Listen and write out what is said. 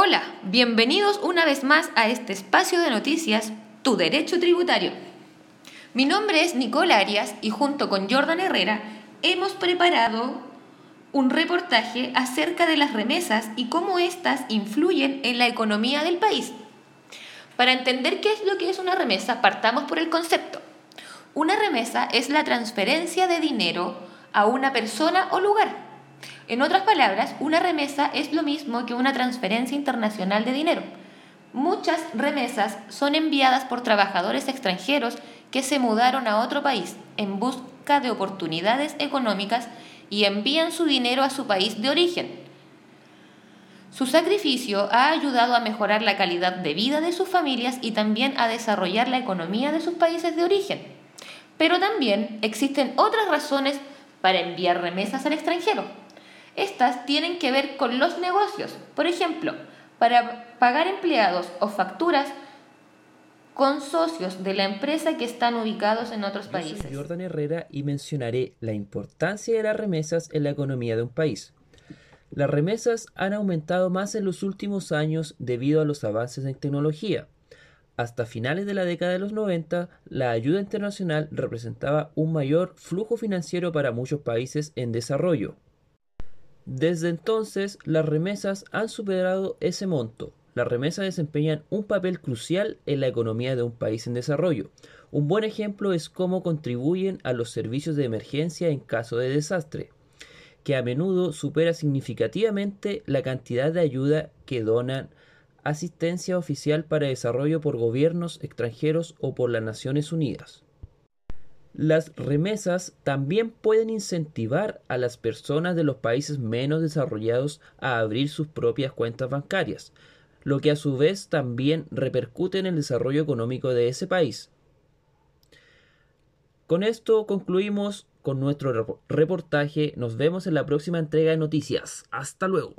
Hola, bienvenidos una vez más a este espacio de noticias, Tu Derecho Tributario. Mi nombre es Nicole Arias y junto con Jordan Herrera hemos preparado un reportaje acerca de las remesas y cómo éstas influyen en la economía del país. Para entender qué es lo que es una remesa, partamos por el concepto. Una remesa es la transferencia de dinero a una persona o lugar en otras palabras, una remesa es lo mismo que una transferencia internacional de dinero. Muchas remesas son enviadas por trabajadores extranjeros que se mudaron a otro país en busca de oportunidades económicas y envían su dinero a su país de origen. Su sacrificio ha ayudado a mejorar la calidad de vida de sus familias y también a desarrollar la economía de sus países de origen. Pero también existen otras razones para enviar remesas al extranjero. Estas tienen que ver con los negocios. Por ejemplo, para pagar empleados o facturas con socios de la empresa que están ubicados en otros países. soy Jordan Herrera y mencionaré la importancia de las remesas en la economía de un país. Las remesas han aumentado más en los últimos años debido a los avances en tecnología. Hasta finales de la década de los 90, la ayuda internacional representaba un mayor flujo financiero para muchos países en desarrollo. Desde entonces, las remesas han superado ese monto. Las remesas desempeñan un papel crucial en la economía de un país en desarrollo. Un buen ejemplo es cómo contribuyen a los servicios de emergencia en caso de desastre, que a menudo supera significativamente la cantidad de ayuda que donan asistencia oficial para desarrollo por gobiernos extranjeros o por las Naciones Unidas. Las remesas también pueden incentivar a las personas de los países menos desarrollados a abrir sus propias cuentas bancarias, lo que a su vez también repercute en el desarrollo económico de ese país. Con esto concluimos con nuestro reportaje. Nos vemos en la próxima entrega de noticias. Hasta luego.